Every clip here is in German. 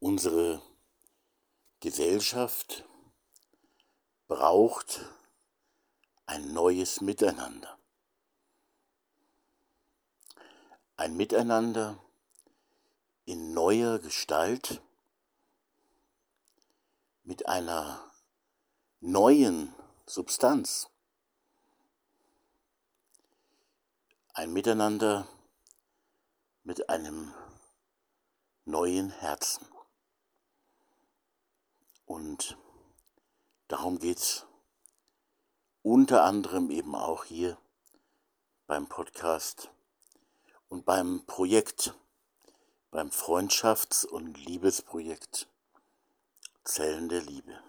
Unsere Gesellschaft braucht ein neues Miteinander. Ein Miteinander in neuer Gestalt mit einer neuen Substanz. Ein Miteinander mit einem neuen Herzen. Und darum geht es unter anderem eben auch hier beim Podcast und beim Projekt, beim Freundschafts- und Liebesprojekt Zellen der Liebe.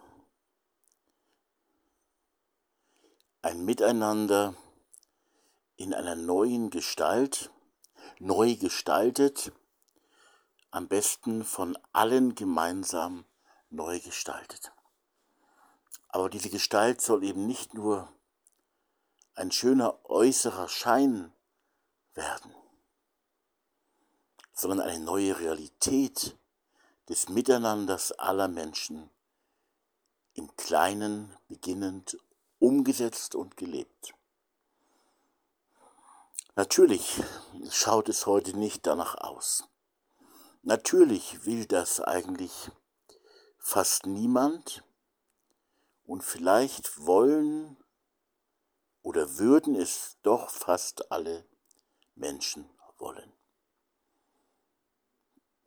Ein Miteinander in einer neuen Gestalt, neu gestaltet, am besten von allen gemeinsam neu gestaltet. Aber diese Gestalt soll eben nicht nur ein schöner äußerer Schein werden, sondern eine neue Realität des Miteinanders aller Menschen im Kleinen beginnend umgesetzt und gelebt. Natürlich schaut es heute nicht danach aus. Natürlich will das eigentlich fast niemand und vielleicht wollen oder würden es doch fast alle Menschen wollen.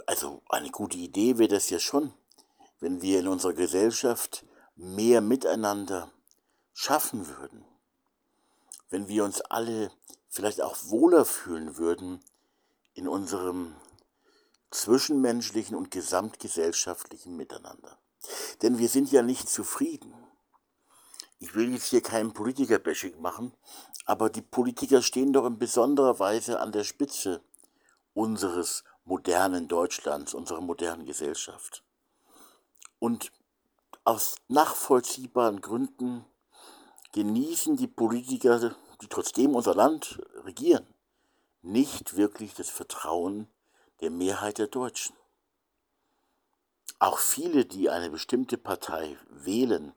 Also eine gute Idee wäre das ja schon, wenn wir in unserer Gesellschaft mehr miteinander schaffen würden, wenn wir uns alle vielleicht auch wohler fühlen würden in unserem zwischenmenschlichen und gesamtgesellschaftlichen Miteinander. Denn wir sind ja nicht zufrieden. Ich will jetzt hier keinen Politiker-Bashing machen, aber die Politiker stehen doch in besonderer Weise an der Spitze unseres modernen Deutschlands, unserer modernen Gesellschaft. Und aus nachvollziehbaren Gründen genießen die Politiker, die trotzdem unser Land regieren, nicht wirklich das Vertrauen der Mehrheit der Deutschen. Auch viele, die eine bestimmte Partei wählen,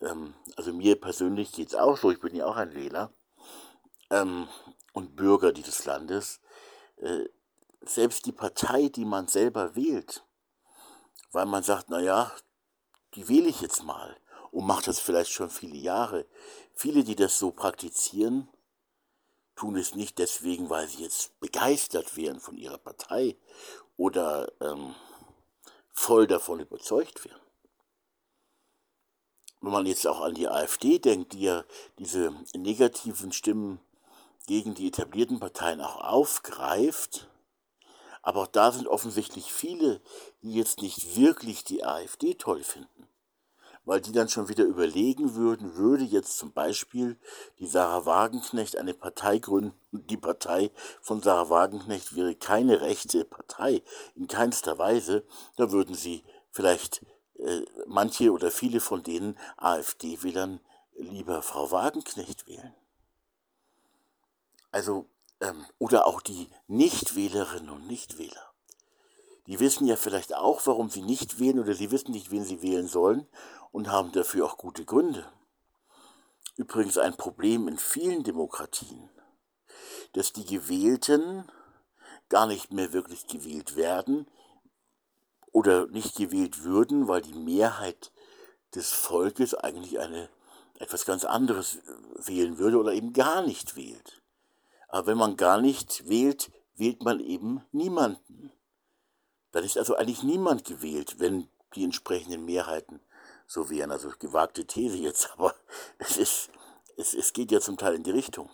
ähm, also mir persönlich geht es auch so, ich bin ja auch ein Wähler ähm, und Bürger dieses Landes, äh, selbst die Partei, die man selber wählt, weil man sagt, naja, die wähle ich jetzt mal und macht das vielleicht schon viele Jahre. Viele, die das so praktizieren, tun es nicht deswegen, weil sie jetzt begeistert wären von ihrer Partei oder ähm, voll davon überzeugt wären. Wenn man jetzt auch an die AfD denkt, die ja diese negativen Stimmen gegen die etablierten Parteien auch aufgreift, aber auch da sind offensichtlich viele, die jetzt nicht wirklich die AfD toll finden, weil die dann schon wieder überlegen würden, würde jetzt zum Beispiel die Sarah Wagenknecht eine Partei gründen, die Partei von Sarah Wagenknecht wäre keine rechte Partei, in keinster Weise, da würden sie vielleicht äh, manche oder viele von denen AfD-Wählern lieber Frau Wagenknecht wählen. Also, ähm, oder auch die Nichtwählerinnen und Nichtwähler. Die wissen ja vielleicht auch, warum sie nicht wählen oder sie wissen nicht, wen sie wählen sollen und haben dafür auch gute Gründe. Übrigens ein Problem in vielen Demokratien, dass die Gewählten gar nicht mehr wirklich gewählt werden, oder nicht gewählt würden, weil die Mehrheit des Volkes eigentlich eine etwas ganz anderes wählen würde oder eben gar nicht wählt. Aber wenn man gar nicht wählt, wählt man eben niemanden. Dann ist also eigentlich niemand gewählt, wenn die entsprechenden Mehrheiten so wären. Also gewagte These jetzt, aber es, ist, es, es geht ja zum Teil in die Richtung.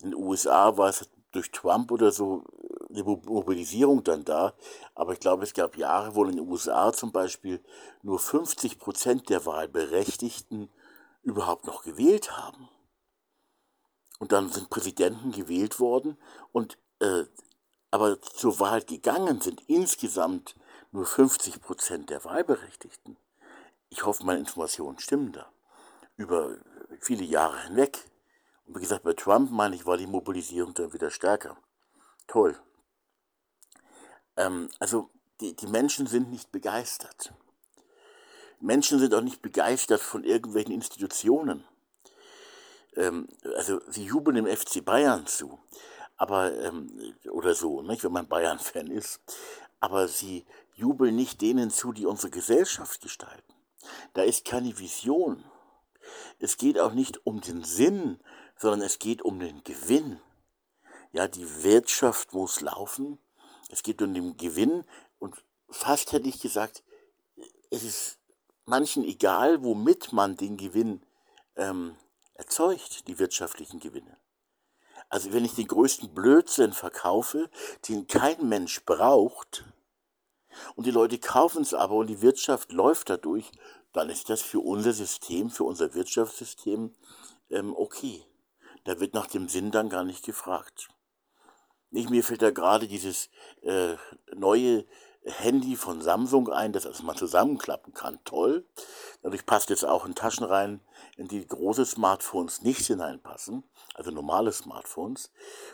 In den USA war es durch Trump oder so eine Mobilisierung dann da. Aber ich glaube, es gab Jahre, wo in den USA zum Beispiel nur 50 Prozent der Wahlberechtigten überhaupt noch gewählt haben. Und dann sind Präsidenten gewählt worden und äh, aber zur Wahl gegangen sind insgesamt nur 50 Prozent der Wahlberechtigten. Ich hoffe, meine Informationen stimmen da. Über viele Jahre hinweg. Und wie gesagt, bei Trump, meine ich, war die Mobilisierung dann wieder stärker. Toll. Ähm, also die, die Menschen sind nicht begeistert. Menschen sind auch nicht begeistert von irgendwelchen Institutionen. Ähm, also sie jubeln dem FC Bayern zu, aber ähm, oder so, nicht, wenn man Bayern-Fan ist. Aber sie jubeln nicht denen zu, die unsere Gesellschaft gestalten. Da ist keine Vision. Es geht auch nicht um den Sinn, sondern es geht um den Gewinn. Ja, die Wirtschaft muss laufen. Es geht um den Gewinn und fast hätte ich gesagt, es ist manchen egal, womit man den Gewinn ähm, erzeugt, die wirtschaftlichen Gewinne. Also wenn ich den größten Blödsinn verkaufe, den kein Mensch braucht, und die Leute kaufen es aber und die Wirtschaft läuft dadurch, dann ist das für unser System, für unser Wirtschaftssystem ähm, okay. Da wird nach dem Sinn dann gar nicht gefragt. Nicht, mir fällt da gerade dieses äh, neue Handy von Samsung ein, das man zusammenklappen kann. Toll. Dadurch passt jetzt auch in Taschen rein, in die große Smartphones nicht hineinpassen, also normale Smartphones.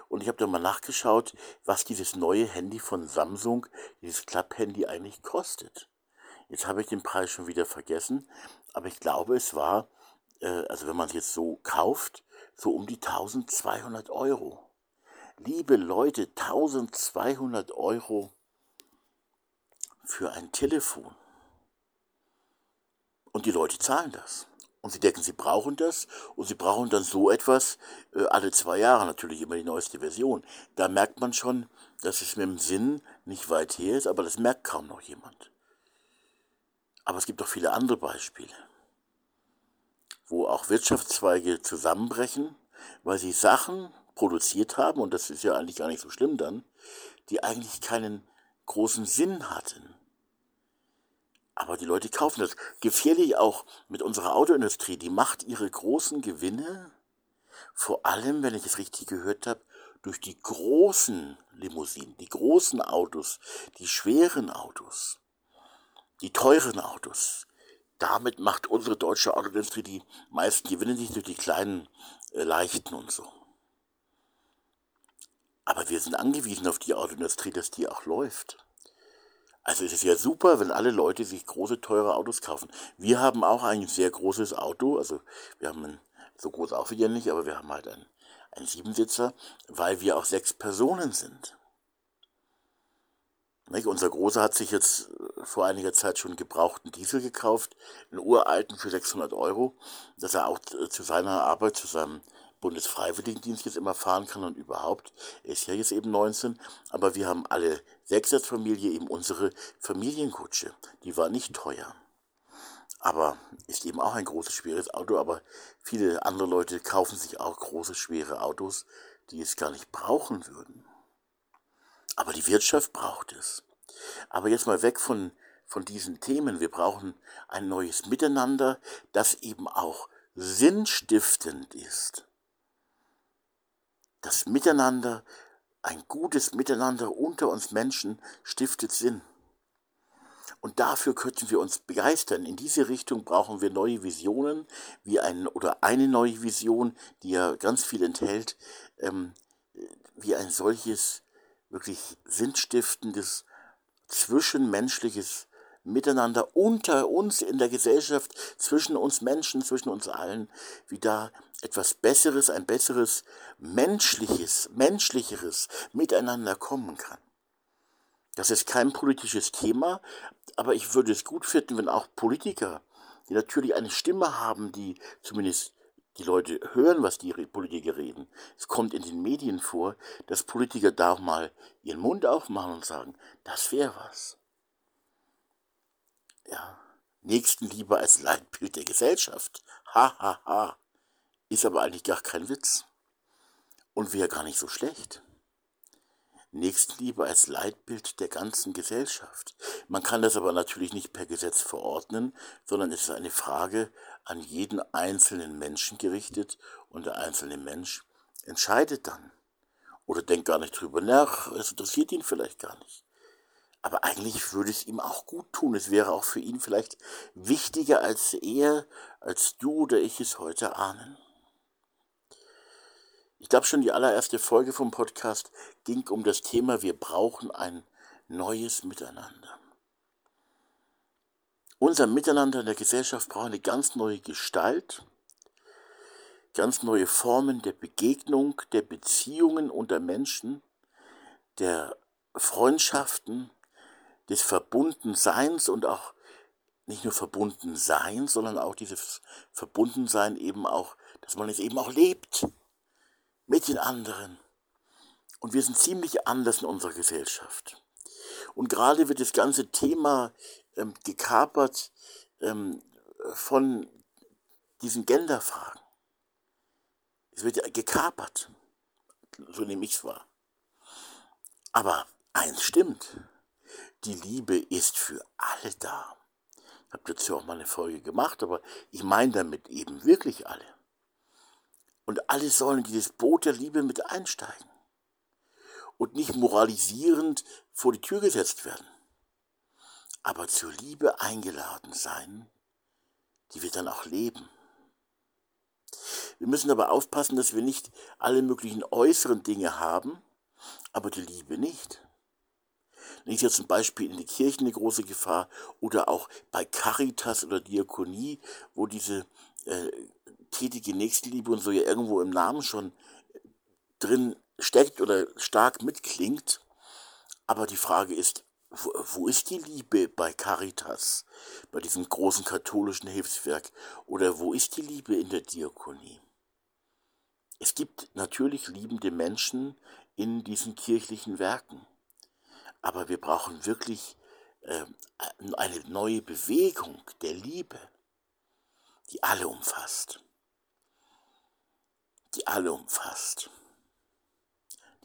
Und ich habe da mal nachgeschaut, was dieses neue Handy von Samsung, dieses Klapp-Handy eigentlich kostet. Jetzt habe ich den Preis schon wieder vergessen, aber ich glaube, es war, äh, also wenn man es jetzt so kauft, so um die 1200 Euro. Liebe Leute, 1200 Euro für ein Telefon. Und die Leute zahlen das. Und sie denken, sie brauchen das und sie brauchen dann so etwas äh, alle zwei Jahre, natürlich immer die neueste Version. Da merkt man schon, dass es mit dem Sinn nicht weit her ist, aber das merkt kaum noch jemand. Aber es gibt auch viele andere Beispiele, wo auch Wirtschaftszweige zusammenbrechen, weil sie Sachen produziert haben, und das ist ja eigentlich gar nicht so schlimm dann, die eigentlich keinen großen Sinn hatten. Aber die Leute kaufen das. Gefährlich auch mit unserer Autoindustrie. Die macht ihre großen Gewinne, vor allem, wenn ich es richtig gehört habe, durch die großen Limousinen, die großen Autos, die schweren Autos, die teuren Autos. Damit macht unsere deutsche Autoindustrie die meisten Gewinne nicht durch die kleinen, äh, leichten und so. Aber wir sind angewiesen auf die Autoindustrie, dass die auch läuft. Also es ist ja super, wenn alle Leute sich große, teure Autos kaufen. Wir haben auch ein sehr großes Auto, also wir haben ein, so groß auch wieder nicht, aber wir haben halt einen, einen Siebensitzer, weil wir auch sechs Personen sind. Nicht? Unser Großer hat sich jetzt äh, vor einiger Zeit schon gebrauchten Diesel gekauft, einen uralten für 600 Euro, dass er auch äh, zu seiner Arbeit, zu seinem Bundesfreiwilligendienst jetzt immer fahren kann und überhaupt. Er ist ja jetzt eben 19, aber wir haben alle sechs als Familie eben unsere Familienkutsche. Die war nicht teuer. Aber ist eben auch ein großes, schweres Auto, aber viele andere Leute kaufen sich auch große, schwere Autos, die es gar nicht brauchen würden. Aber die Wirtschaft braucht es. Aber jetzt mal weg von, von diesen Themen. Wir brauchen ein neues Miteinander, das eben auch sinnstiftend ist das Miteinander, ein gutes Miteinander unter uns Menschen stiftet Sinn. Und dafür könnten wir uns begeistern. In diese Richtung brauchen wir neue Visionen, wie ein, oder eine neue Vision, die ja ganz viel enthält, ähm, wie ein solches wirklich sinnstiftendes, zwischenmenschliches Miteinander unter uns in der Gesellschaft, zwischen uns Menschen, zwischen uns allen, wie da etwas Besseres, ein besseres menschliches, menschlicheres Miteinander kommen kann. Das ist kein politisches Thema, aber ich würde es gut finden, wenn auch Politiker, die natürlich eine Stimme haben, die zumindest die Leute hören, was die Politiker reden. Es kommt in den Medien vor, dass Politiker da mal ihren Mund aufmachen und sagen, das wäre was. Ja, Nächstenliebe als Leitbild der Gesellschaft. Ha, ha, ha. Ist aber eigentlich gar kein Witz. Und wäre gar nicht so schlecht. Nächstenliebe als Leitbild der ganzen Gesellschaft. Man kann das aber natürlich nicht per Gesetz verordnen, sondern es ist eine Frage an jeden einzelnen Menschen gerichtet und der einzelne Mensch entscheidet dann. Oder denkt gar nicht drüber nach, es interessiert ihn vielleicht gar nicht. Aber eigentlich würde es ihm auch gut tun. Es wäre auch für ihn vielleicht wichtiger als er, als du oder ich es heute ahnen. Ich glaube schon die allererste Folge vom Podcast ging um das Thema, wir brauchen ein neues Miteinander. unser Miteinander in der Gesellschaft braucht eine ganz neue Gestalt, ganz neue Formen der Begegnung, der Beziehungen unter Menschen, der Freundschaften, des Verbundenseins und auch nicht nur Verbundensein, sondern auch dieses Verbundensein eben auch, dass man es eben auch lebt mit den anderen. Und wir sind ziemlich anders in unserer Gesellschaft. Und gerade wird das ganze Thema ähm, gekapert ähm, von diesen Genderfragen. Es wird ja gekapert. So nehme ich es wahr. Aber eins stimmt. Die Liebe ist für alle da. Ich habe dazu auch mal eine Folge gemacht, aber ich meine damit eben wirklich alle. Und alle sollen dieses Boot der Liebe mit einsteigen und nicht moralisierend vor die Tür gesetzt werden, aber zur Liebe eingeladen sein, die wir dann auch leben. Wir müssen aber aufpassen, dass wir nicht alle möglichen äußeren Dinge haben, aber die Liebe nicht. Nicht jetzt zum Beispiel in den Kirchen eine große Gefahr oder auch bei Caritas oder Diakonie, wo diese äh, tätige Nächstenliebe und so ja irgendwo im Namen schon drin steckt oder stark mitklingt. Aber die Frage ist, wo, wo ist die Liebe bei Caritas, bei diesem großen katholischen Hilfswerk? Oder wo ist die Liebe in der Diakonie? Es gibt natürlich liebende Menschen in diesen kirchlichen Werken. Aber wir brauchen wirklich äh, eine neue Bewegung der Liebe, die alle umfasst. Die alle umfasst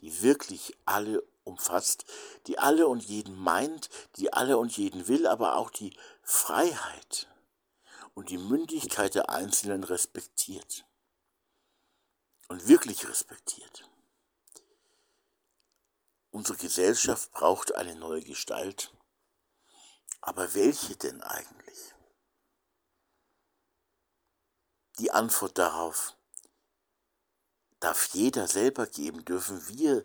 die wirklich alle umfasst, die alle und jeden meint, die alle und jeden will, aber auch die Freiheit und die Mündigkeit der Einzelnen respektiert. Und wirklich respektiert. Unsere Gesellschaft braucht eine neue Gestalt. Aber welche denn eigentlich? Die Antwort darauf darf jeder selber geben, dürfen wir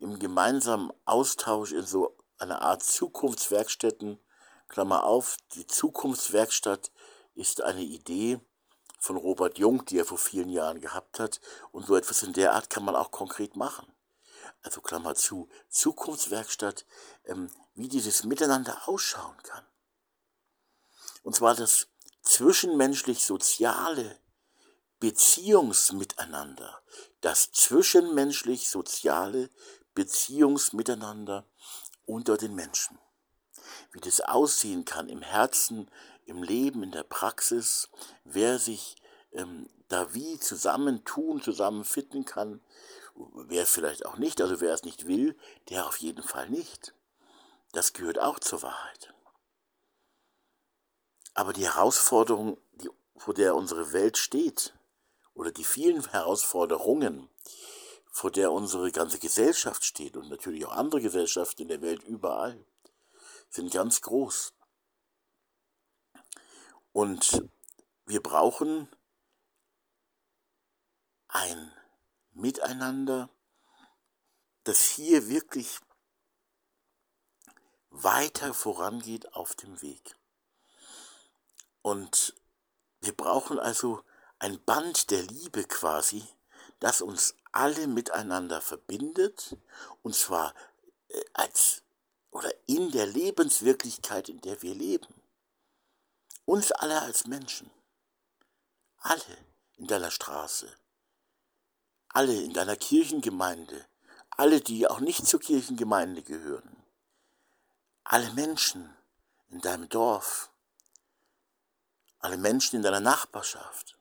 im gemeinsamen Austausch in so einer Art Zukunftswerkstätten, Klammer auf, die Zukunftswerkstatt ist eine Idee von Robert Jung, die er vor vielen Jahren gehabt hat, und so etwas in der Art kann man auch konkret machen. Also Klammer zu, Zukunftswerkstatt, ähm, wie dieses Miteinander ausschauen kann. Und zwar das zwischenmenschlich Soziale, Beziehungsmiteinander, das zwischenmenschlich-soziale Beziehungsmiteinander unter den Menschen. Wie das aussehen kann im Herzen, im Leben, in der Praxis, wer sich ähm, da wie zusammentun, zusammenfinden kann, wer vielleicht auch nicht, also wer es nicht will, der auf jeden Fall nicht. Das gehört auch zur Wahrheit. Aber die Herausforderung, die, vor der unsere Welt steht, oder die vielen Herausforderungen, vor der unsere ganze Gesellschaft steht und natürlich auch andere Gesellschaften in der Welt überall, sind ganz groß. Und wir brauchen ein Miteinander, das hier wirklich weiter vorangeht auf dem Weg. Und wir brauchen also ein Band der Liebe quasi, das uns alle miteinander verbindet, und zwar äh, als oder in der Lebenswirklichkeit, in der wir leben. Uns alle als Menschen. Alle in deiner Straße. Alle in deiner Kirchengemeinde. Alle, die auch nicht zur Kirchengemeinde gehören. Alle Menschen in deinem Dorf. Alle Menschen in deiner Nachbarschaft.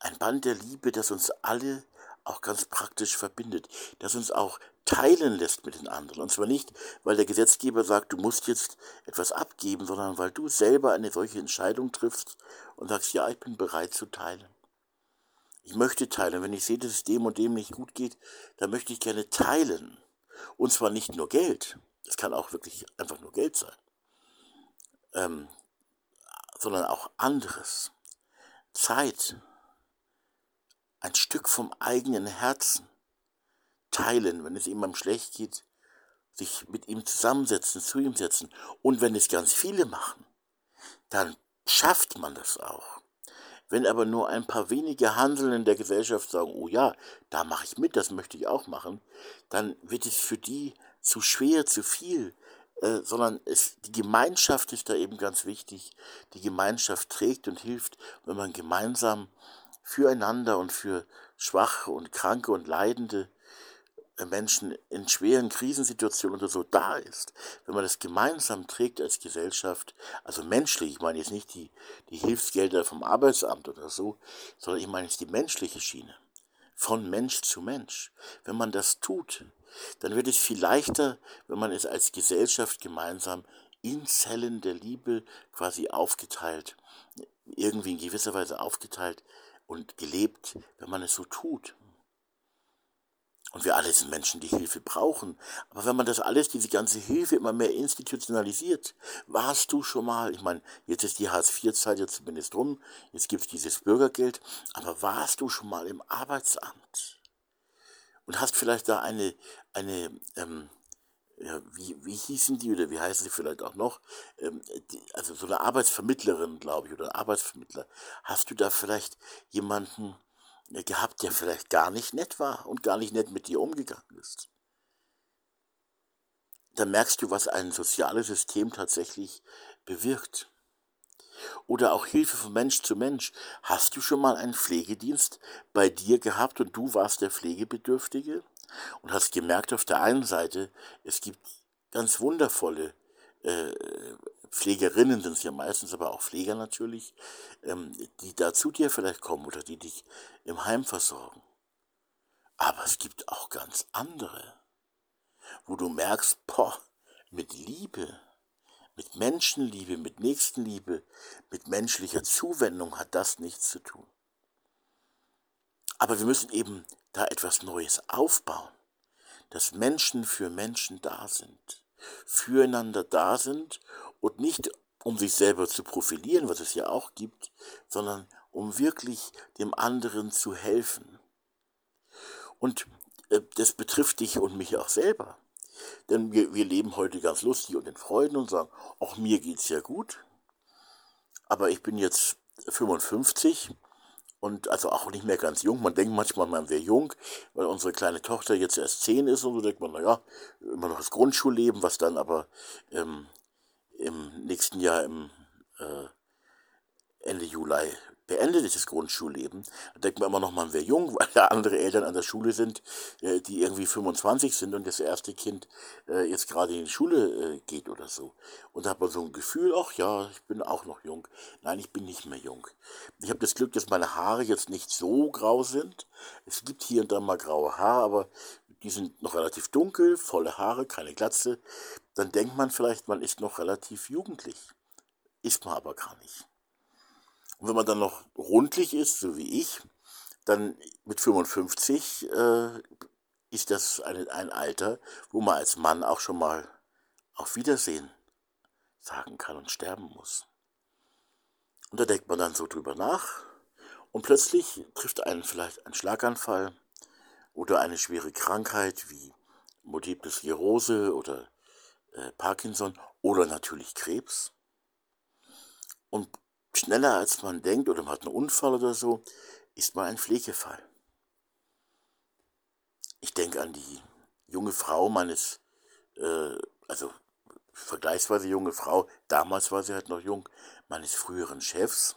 Ein Band der Liebe, das uns alle auch ganz praktisch verbindet, das uns auch teilen lässt mit den anderen. Und zwar nicht, weil der Gesetzgeber sagt, du musst jetzt etwas abgeben, sondern weil du selber eine solche Entscheidung triffst und sagst, ja, ich bin bereit zu teilen. Ich möchte teilen. Wenn ich sehe, dass es dem und dem nicht gut geht, dann möchte ich gerne teilen. Und zwar nicht nur Geld. Das kann auch wirklich einfach nur Geld sein. Ähm, sondern auch anderes. Zeit, ein Stück vom eigenen Herzen teilen, wenn es jemandem schlecht geht, sich mit ihm zusammensetzen, zu ihm setzen. Und wenn es ganz viele machen, dann schafft man das auch. Wenn aber nur ein paar wenige Handeln in der Gesellschaft sagen, oh ja, da mache ich mit, das möchte ich auch machen, dann wird es für die zu schwer, zu viel, äh, sondern es, die Gemeinschaft ist da eben ganz wichtig. Die Gemeinschaft trägt und hilft, wenn man gemeinsam füreinander und für Schwache und Kranke und Leidende Menschen in schweren Krisensituationen oder so da ist, wenn man das gemeinsam trägt als Gesellschaft, also menschlich, ich meine jetzt nicht die, die Hilfsgelder vom Arbeitsamt oder so, sondern ich meine jetzt die menschliche Schiene, von Mensch zu Mensch. Wenn man das tut, dann wird es viel leichter, wenn man es als Gesellschaft gemeinsam in Zellen der Liebe quasi aufgeteilt, irgendwie in gewisser Weise aufgeteilt und gelebt, wenn man es so tut. Und wir alle sind Menschen, die Hilfe brauchen. Aber wenn man das alles, diese ganze Hilfe immer mehr institutionalisiert, warst du schon mal, ich meine, jetzt ist die Hartz-IV-Zeit ja zumindest rum, jetzt gibt es dieses Bürgergeld, aber warst du schon mal im Arbeitsamt? Und hast vielleicht da eine, eine ähm, ja, wie, wie hießen die oder wie heißen sie vielleicht auch noch, ähm, die, also so eine Arbeitsvermittlerin, glaube ich, oder Arbeitsvermittler, hast du da vielleicht jemanden, gehabt, der vielleicht gar nicht nett war und gar nicht nett mit dir umgegangen ist. Da merkst du, was ein soziales System tatsächlich bewirkt. Oder auch Hilfe von Mensch zu Mensch. Hast du schon mal einen Pflegedienst bei dir gehabt und du warst der Pflegebedürftige und hast gemerkt auf der einen Seite, es gibt ganz wundervolle äh, Pflegerinnen sind es ja meistens, aber auch Pfleger natürlich, ähm, die da zu dir vielleicht kommen oder die dich im Heim versorgen. Aber es gibt auch ganz andere, wo du merkst, boah, mit Liebe, mit Menschenliebe, mit Nächstenliebe, mit menschlicher Zuwendung hat das nichts zu tun. Aber wir müssen eben da etwas Neues aufbauen, dass Menschen für Menschen da sind, füreinander da sind und nicht um sich selber zu profilieren, was es ja auch gibt, sondern um wirklich dem anderen zu helfen. Und äh, das betrifft dich und mich auch selber. Denn wir, wir leben heute ganz lustig und in Freuden und sagen, auch mir geht's ja gut. Aber ich bin jetzt 55 und also auch nicht mehr ganz jung. Man denkt manchmal, man wäre jung, weil unsere kleine Tochter jetzt erst 10 ist und so denkt man, naja, immer noch das Grundschulleben, was dann aber ähm, im nächsten Jahr im äh, Ende Juli beendet ist das Grundschulleben. Da denkt man immer noch, man wäre jung, weil ja andere Eltern an der Schule sind, äh, die irgendwie 25 sind und das erste Kind äh, jetzt gerade in die Schule äh, geht oder so. Und da hat man so ein Gefühl, ach ja, ich bin auch noch jung. Nein, ich bin nicht mehr jung. Ich habe das Glück, dass meine Haare jetzt nicht so grau sind. Es gibt hier und da mal graue Haare, aber die sind noch relativ dunkel, volle Haare, keine Glatze, dann denkt man vielleicht, man ist noch relativ jugendlich. Ist man aber gar nicht. Und wenn man dann noch rundlich ist, so wie ich, dann mit 55 äh, ist das ein, ein Alter, wo man als Mann auch schon mal auf Wiedersehen sagen kann und sterben muss. Und da denkt man dann so drüber nach und plötzlich trifft einen vielleicht ein Schlaganfall oder eine schwere Krankheit wie Multiple Sklerose oder äh, Parkinson oder natürlich Krebs. Und schneller als man denkt oder man hat einen Unfall oder so, ist man ein Pflegefall. Ich denke an die junge Frau meines, äh, also vergleichsweise junge Frau, damals war sie halt noch jung, meines früheren Chefs.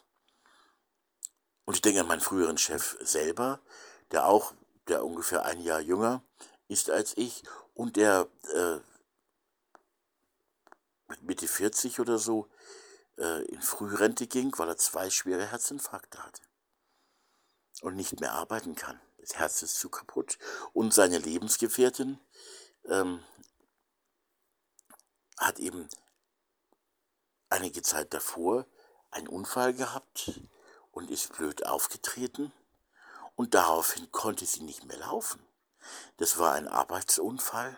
Und ich denke an meinen früheren Chef selber, der auch, der ungefähr ein Jahr jünger ist als ich und der äh, Mitte 40 oder so äh, in Frührente ging, weil er zwei schwere Herzinfarkte hatte und nicht mehr arbeiten kann. Das Herz ist zu kaputt. Und seine Lebensgefährtin ähm, hat eben einige Zeit davor einen Unfall gehabt und ist blöd aufgetreten und daraufhin konnte sie nicht mehr laufen. Das war ein Arbeitsunfall.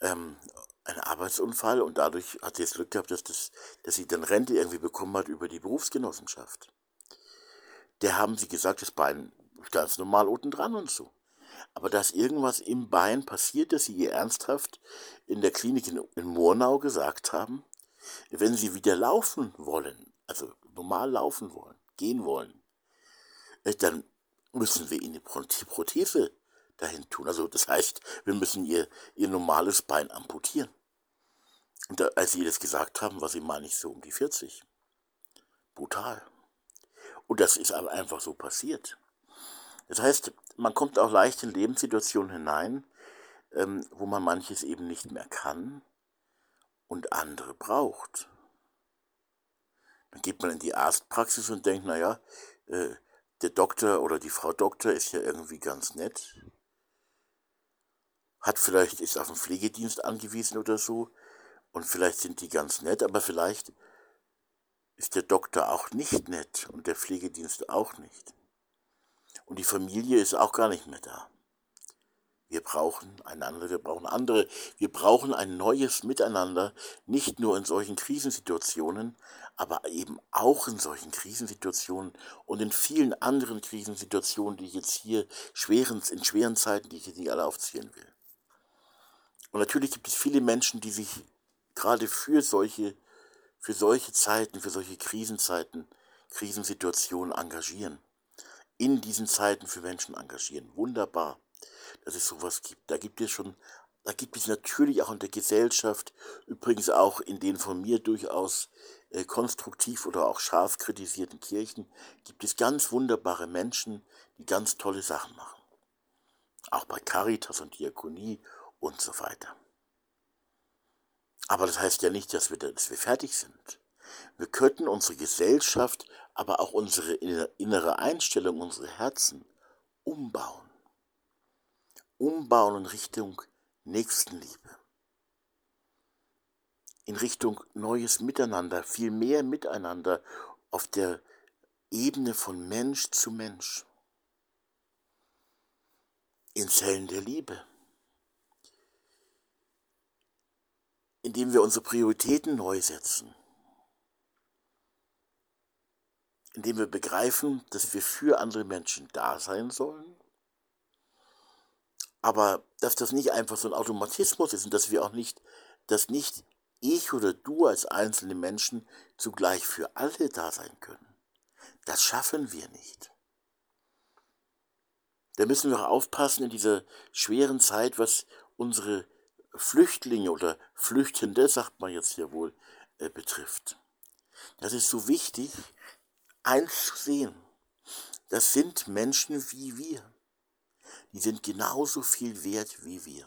Ähm, ein Arbeitsunfall und dadurch hat sie das Glück gehabt, dass, das, dass sie dann Rente irgendwie bekommen hat über die Berufsgenossenschaft. Der haben sie gesagt, das Bein ist ganz normal unten dran und so. Aber dass irgendwas im Bein passiert, dass sie ihr ernsthaft in der Klinik in, in Murnau gesagt haben, Wenn sie wieder laufen wollen, also normal laufen wollen, gehen wollen, äh, dann müssen wir ihnen die Prothese dahin tun. Also das heißt, wir müssen ihr, ihr normales Bein amputieren. Und da, als sie das gesagt haben, war sie mal nicht so um die 40. Brutal. Und das ist aber einfach so passiert. Das heißt, man kommt auch leicht in Lebenssituationen hinein, ähm, wo man manches eben nicht mehr kann und andere braucht. Dann geht man in die Arztpraxis und denkt, naja, äh, der Doktor oder die Frau Doktor ist ja irgendwie ganz nett, hat vielleicht, ist auf den Pflegedienst angewiesen oder so, und vielleicht sind die ganz nett, aber vielleicht ist der Doktor auch nicht nett und der Pflegedienst auch nicht. Und die Familie ist auch gar nicht mehr da. Wir brauchen einander, wir brauchen andere, wir brauchen ein neues Miteinander, nicht nur in solchen Krisensituationen, aber eben auch in solchen Krisensituationen und in vielen anderen Krisensituationen, die ich jetzt hier schweren, in schweren Zeiten, die ich jetzt nicht alle aufzählen will. Und natürlich gibt es viele Menschen, die sich gerade für solche, für solche Zeiten, für solche Krisenzeiten, Krisensituationen engagieren. In diesen Zeiten für Menschen engagieren. Wunderbar, dass es sowas gibt. Da gibt es schon, da gibt es natürlich auch in der Gesellschaft, übrigens auch in den von mir durchaus äh, konstruktiv oder auch scharf kritisierten Kirchen, gibt es ganz wunderbare Menschen, die ganz tolle Sachen machen. Auch bei Caritas und Diakonie und so weiter. Aber das heißt ja nicht, dass wir, dass wir fertig sind. Wir könnten unsere Gesellschaft, aber auch unsere innere Einstellung, unsere Herzen umbauen. Umbauen in Richtung Nächstenliebe. In Richtung neues Miteinander, viel mehr Miteinander auf der Ebene von Mensch zu Mensch. In Zellen der Liebe. Indem wir unsere Prioritäten neu setzen, indem wir begreifen, dass wir für andere Menschen da sein sollen, aber dass das nicht einfach so ein Automatismus ist und dass wir auch nicht, dass nicht ich oder du als einzelne Menschen zugleich für alle da sein können. Das schaffen wir nicht. Da müssen wir auch aufpassen in dieser schweren Zeit, was unsere Flüchtlinge oder Flüchtende, sagt man jetzt hier wohl, äh, betrifft. Das ist so wichtig, eins zu sehen. Das sind Menschen wie wir. Die sind genauso viel wert wie wir.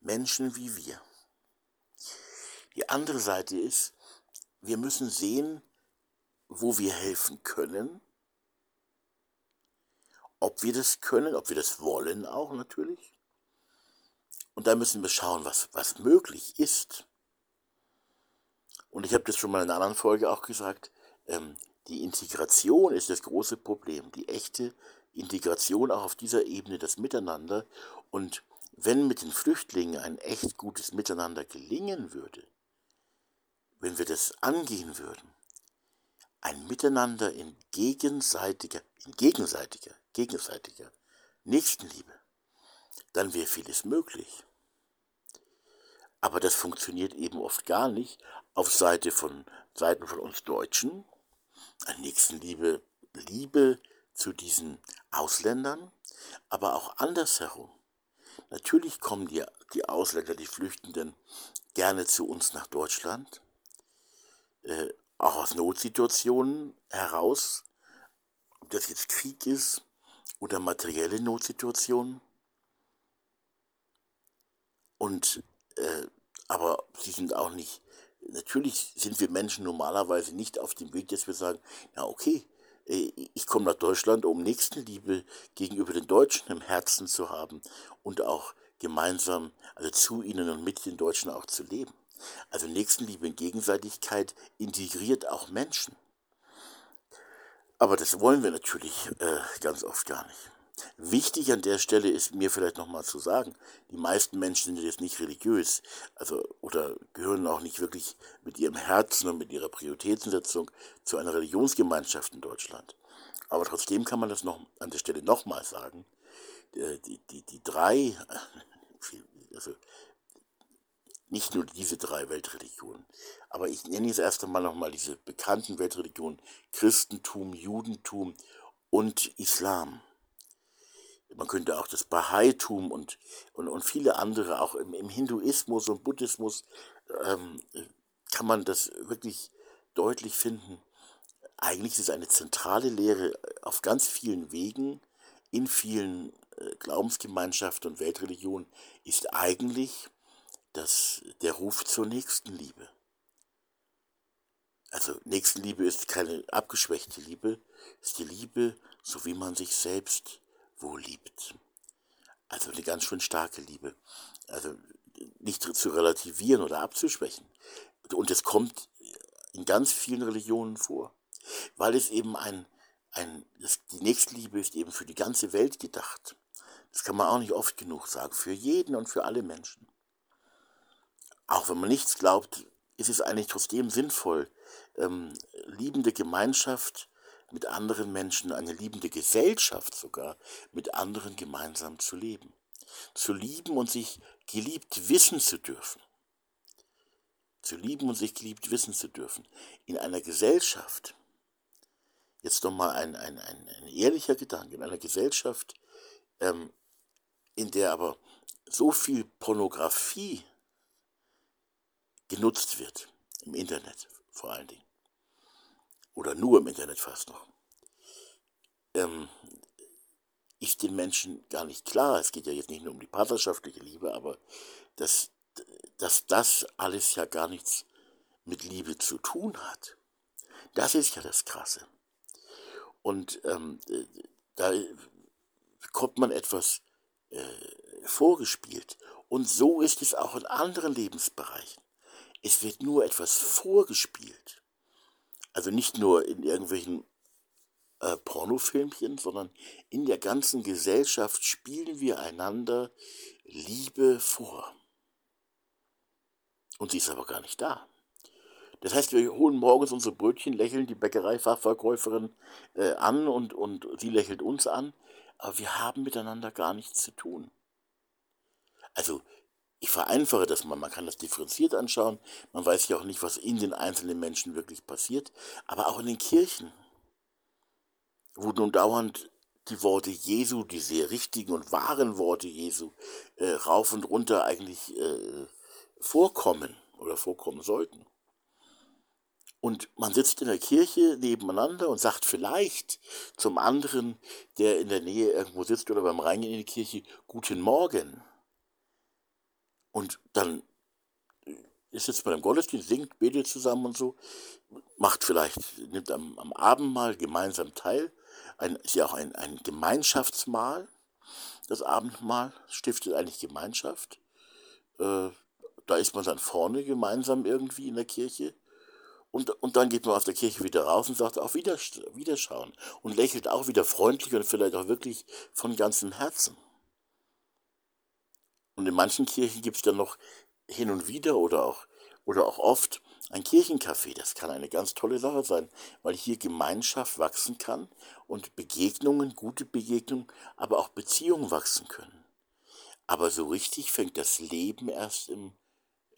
Menschen wie wir. Die andere Seite ist, wir müssen sehen, wo wir helfen können, ob wir das können, ob wir das wollen auch natürlich. Und da müssen wir schauen, was, was möglich ist. Und ich habe das schon mal in einer anderen Folge auch gesagt, ähm, die Integration ist das große Problem, die echte Integration auch auf dieser Ebene, das Miteinander. Und wenn mit den Flüchtlingen ein echt gutes Miteinander gelingen würde, wenn wir das angehen würden, ein Miteinander in gegenseitiger, in gegenseitiger, gegenseitiger Nächstenliebe, dann wäre vieles möglich. Aber das funktioniert eben oft gar nicht auf Seite von Seiten von uns Deutschen. An Nächstenliebe, Liebe zu diesen Ausländern, aber auch andersherum. Natürlich kommen die, die Ausländer, die Flüchtenden, gerne zu uns nach Deutschland, äh, auch aus Notsituationen heraus, ob das jetzt Krieg ist oder materielle Notsituationen. Und, äh, aber sie sind auch nicht, natürlich sind wir Menschen normalerweise nicht auf dem Weg, dass wir sagen, ja okay, äh, ich komme nach Deutschland, um Nächstenliebe gegenüber den Deutschen im Herzen zu haben und auch gemeinsam, also zu ihnen und mit den Deutschen auch zu leben. Also Nächstenliebe und Gegenseitigkeit integriert auch Menschen. Aber das wollen wir natürlich äh, ganz oft gar nicht. Wichtig an der Stelle ist mir vielleicht nochmal zu sagen, die meisten Menschen sind jetzt nicht religiös, also oder gehören auch nicht wirklich mit ihrem Herzen und mit ihrer Prioritätensetzung zu einer Religionsgemeinschaft in Deutschland. Aber trotzdem kann man das noch an der Stelle nochmal sagen. Die, die, die drei, also nicht nur diese drei Weltreligionen. Aber ich nenne jetzt erst einmal nochmal diese bekannten Weltreligionen Christentum, Judentum und Islam. Man könnte auch das Bahaitum und, und, und viele andere, auch im, im Hinduismus und Buddhismus, ähm, kann man das wirklich deutlich finden. Eigentlich ist es eine zentrale Lehre auf ganz vielen Wegen, in vielen äh, Glaubensgemeinschaften und Weltreligionen, ist eigentlich das, der Ruf zur Nächstenliebe. Also Nächstenliebe ist keine abgeschwächte Liebe, ist die Liebe, so wie man sich selbst wohl liebt. Also eine ganz schön starke Liebe. Also nicht zu relativieren oder abzuschwächen. Und es kommt in ganz vielen Religionen vor, weil es eben ein, ein das, die Nächstenliebe ist eben für die ganze Welt gedacht. Das kann man auch nicht oft genug sagen, für jeden und für alle Menschen. Auch wenn man nichts glaubt, ist es eigentlich trotzdem sinnvoll, ähm, liebende Gemeinschaft mit anderen Menschen, eine liebende Gesellschaft sogar, mit anderen gemeinsam zu leben. Zu lieben und sich geliebt wissen zu dürfen. Zu lieben und sich geliebt wissen zu dürfen. In einer Gesellschaft, jetzt nochmal ein, ein, ein, ein ehrlicher Gedanke, in einer Gesellschaft, ähm, in der aber so viel Pornografie genutzt wird, im Internet vor allen Dingen, oder nur im Internet fast noch, ähm, ist den Menschen gar nicht klar, es geht ja jetzt nicht nur um die partnerschaftliche Liebe, aber dass, dass das alles ja gar nichts mit Liebe zu tun hat. Das ist ja das Krasse. Und ähm, da bekommt man etwas äh, vorgespielt. Und so ist es auch in anderen Lebensbereichen. Es wird nur etwas vorgespielt. Also nicht nur in irgendwelchen äh, Pornofilmchen, sondern in der ganzen Gesellschaft spielen wir einander Liebe vor. Und sie ist aber gar nicht da. Das heißt, wir holen morgens unsere Brötchen, lächeln die Bäckereifachverkäuferin äh, an und, und sie lächelt uns an, aber wir haben miteinander gar nichts zu tun. Also ich vereinfache das mal, man kann das differenziert anschauen, man weiß ja auch nicht, was in den einzelnen Menschen wirklich passiert, aber auch in den Kirchen, wo nun dauernd die Worte Jesu, die sehr richtigen und wahren Worte Jesu, äh, rauf und runter eigentlich äh, vorkommen oder vorkommen sollten. Und man sitzt in der Kirche nebeneinander und sagt vielleicht zum anderen, der in der Nähe irgendwo sitzt oder beim Reingehen in die Kirche, Guten Morgen. Und dann ist jetzt bei einem Gottesdienst, singt, betet zusammen und so, macht vielleicht, nimmt am, am Abendmahl gemeinsam teil, ein, ist ja auch ein, ein Gemeinschaftsmahl, das Abendmahl stiftet eigentlich Gemeinschaft. Äh, da ist man dann vorne gemeinsam irgendwie in der Kirche. Und, und dann geht man aus der Kirche wieder raus und sagt auch wieder, Wiederschauen und lächelt auch wieder freundlich und vielleicht auch wirklich von ganzem Herzen. Und in manchen Kirchen gibt es dann noch hin und wieder oder auch, oder auch oft ein Kirchencafé. Das kann eine ganz tolle Sache sein, weil hier Gemeinschaft wachsen kann und Begegnungen, gute Begegnungen, aber auch Beziehungen wachsen können. Aber so richtig fängt das Leben erst im,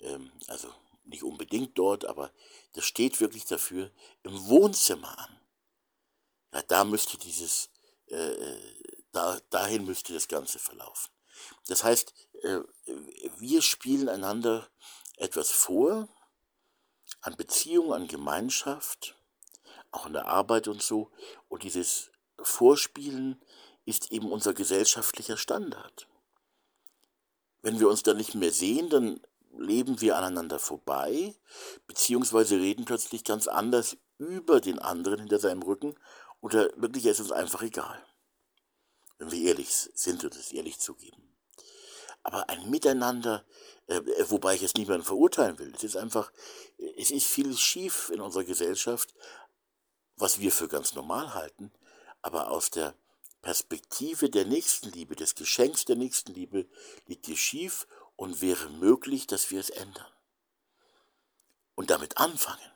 ähm, also nicht unbedingt dort, aber das steht wirklich dafür, im Wohnzimmer an. Ja, da müsste dieses, äh, äh da, dahin müsste das Ganze verlaufen. Das heißt, äh, wir spielen einander etwas vor, an Beziehung, an Gemeinschaft, auch in der Arbeit und so. Und dieses Vorspielen ist eben unser gesellschaftlicher Standard. Wenn wir uns dann nicht mehr sehen, dann leben wir aneinander vorbei, beziehungsweise reden plötzlich ganz anders über den anderen hinter seinem Rücken oder wirklich ist es uns einfach egal, wenn wir ehrlich sind und es ehrlich zugeben aber ein Miteinander, äh, wobei ich jetzt niemanden verurteilen will. Es ist einfach, es ist viel schief in unserer Gesellschaft, was wir für ganz normal halten, aber aus der Perspektive der Nächstenliebe, des Geschenks der Nächstenliebe, liegt es schief und wäre möglich, dass wir es ändern und damit anfangen.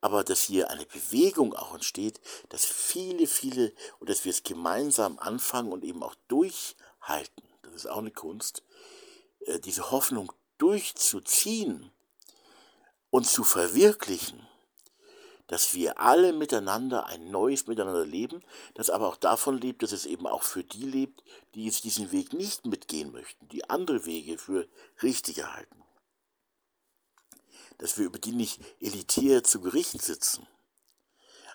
Aber dass hier eine Bewegung auch entsteht, dass viele, viele und dass wir es gemeinsam anfangen und eben auch durchhalten das ist auch eine Kunst, äh, diese Hoffnung durchzuziehen und zu verwirklichen, dass wir alle miteinander ein neues Miteinander leben, das aber auch davon lebt, dass es eben auch für die lebt, die jetzt diesen Weg nicht mitgehen möchten, die andere Wege für richtiger halten. Dass wir über die nicht elitär zu Gericht sitzen,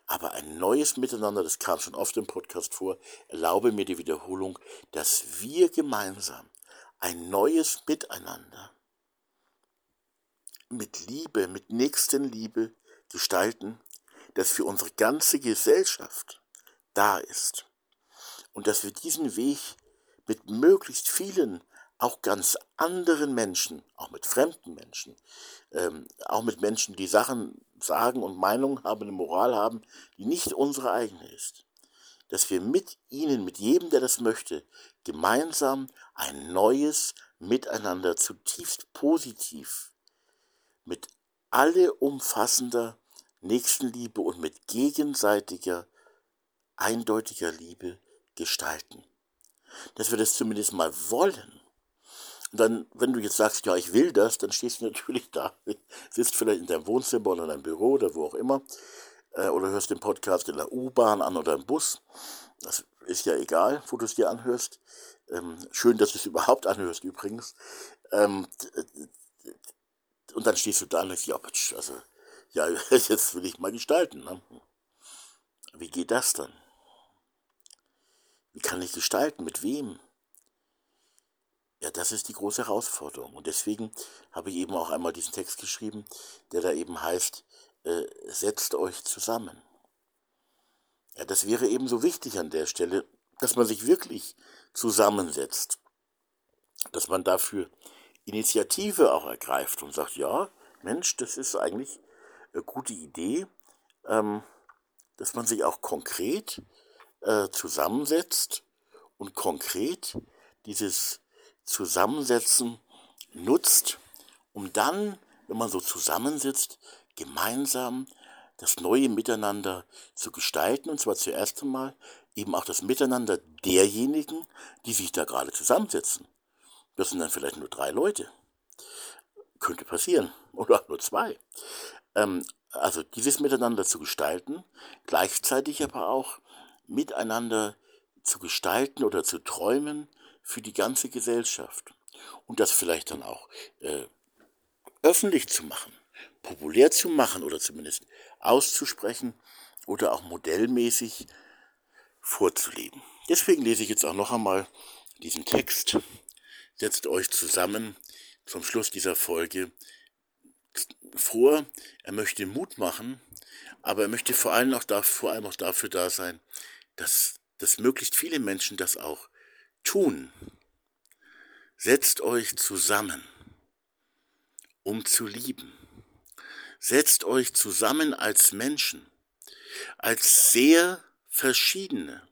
aber ein neues Miteinander, das kam schon oft im Podcast vor, erlaube mir die Wiederholung, dass wir gemeinsam ein neues Miteinander mit Liebe, mit Nächstenliebe gestalten, das für unsere ganze Gesellschaft da ist. Und dass wir diesen Weg mit möglichst vielen, auch ganz anderen Menschen, auch mit fremden Menschen, ähm, auch mit Menschen, die Sachen sagen und Meinungen haben, eine Moral haben, die nicht unsere eigene ist, dass wir mit ihnen, mit jedem, der das möchte, gemeinsam ein neues Miteinander zutiefst positiv, mit alle umfassender Nächstenliebe und mit gegenseitiger, eindeutiger Liebe gestalten. Dass wir das zumindest mal wollen. Und dann, wenn du jetzt sagst, ja, ich will das, dann stehst du natürlich da, sitzt vielleicht in deinem Wohnzimmer oder in deinem Büro oder wo auch immer, äh, oder hörst den Podcast in der U-Bahn an oder im Bus. Das ist ja egal, wo du es dir anhörst. Ähm, schön, dass du es überhaupt anhörst übrigens. Ähm, und dann stehst du da und denkst, ja, also ja, jetzt will ich mal gestalten. Ne? Wie geht das dann? Wie kann ich gestalten? Mit wem? Ja, das ist die große Herausforderung. Und deswegen habe ich eben auch einmal diesen Text geschrieben, der da eben heißt, äh, setzt euch zusammen. Ja, das wäre eben so wichtig an der Stelle, dass man sich wirklich zusammensetzt. Dass man dafür Initiative auch ergreift und sagt, ja, Mensch, das ist eigentlich äh, gute Idee, ähm, dass man sich auch konkret äh, zusammensetzt und konkret dieses Zusammensetzen nutzt, um dann, wenn man so zusammensitzt, gemeinsam das neue Miteinander zu gestalten, und zwar zuerst einmal eben auch das Miteinander derjenigen, die sich da gerade zusammensetzen. Das sind dann vielleicht nur drei Leute. Könnte passieren. Oder nur zwei. Ähm, also dieses Miteinander zu gestalten, gleichzeitig aber auch miteinander zu gestalten oder zu träumen für die ganze Gesellschaft. Und das vielleicht dann auch äh, öffentlich zu machen, populär zu machen oder zumindest auszusprechen oder auch modellmäßig vorzuleben. Deswegen lese ich jetzt auch noch einmal diesen Text. Setzt euch zusammen zum Schluss dieser Folge vor, er möchte Mut machen, aber er möchte vor allem auch, da, vor allem auch dafür da sein, dass, dass möglichst viele Menschen das auch tun. Setzt euch zusammen, um zu lieben. Setzt euch zusammen als Menschen, als sehr verschiedene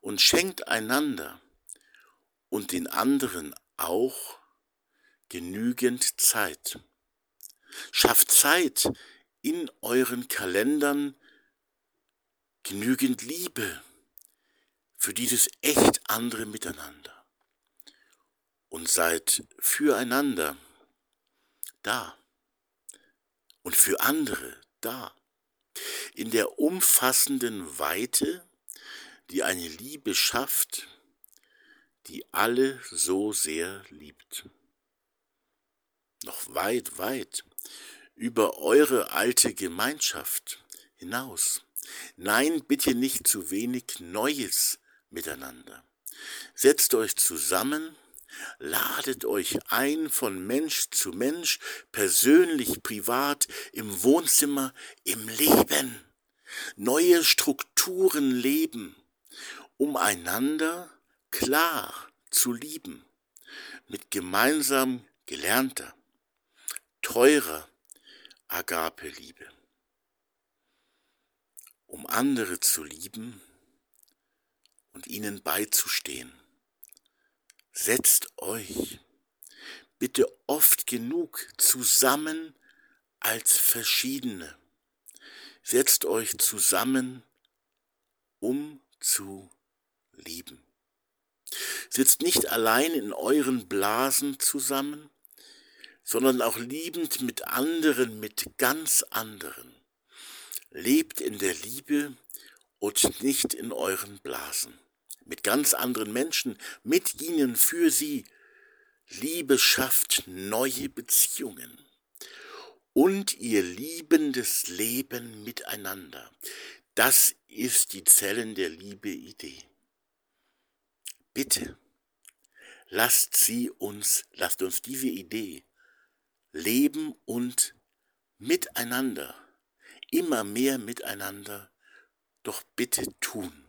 und schenkt einander und den anderen auch genügend Zeit. Schafft Zeit in euren Kalendern genügend Liebe für dieses echt andere Miteinander und seid füreinander da und für andere da. In der umfassenden Weite, die eine Liebe schafft, die alle so sehr liebt. Noch weit, weit über eure alte Gemeinschaft hinaus. Nein, bitte nicht zu wenig Neues miteinander. Setzt euch zusammen, ladet euch ein von Mensch zu Mensch, persönlich, privat, im Wohnzimmer, im Leben. Neue Strukturen leben, um einander klar zu lieben, mit gemeinsam gelernter, teurer Agape-Liebe. Um andere zu lieben und ihnen beizustehen. Setzt euch bitte oft genug zusammen als Verschiedene. Setzt euch zusammen, um zu lieben. Sitzt nicht allein in euren Blasen zusammen, sondern auch liebend mit anderen, mit ganz anderen. Lebt in der Liebe und nicht in euren Blasen. Mit ganz anderen Menschen, mit ihnen, für sie. Liebe schafft neue Beziehungen. Und ihr liebendes Leben miteinander. Das ist die Zellen der Liebe Idee. Bitte, lasst sie uns, lasst uns diese Idee leben und miteinander, immer mehr miteinander, doch bitte tun.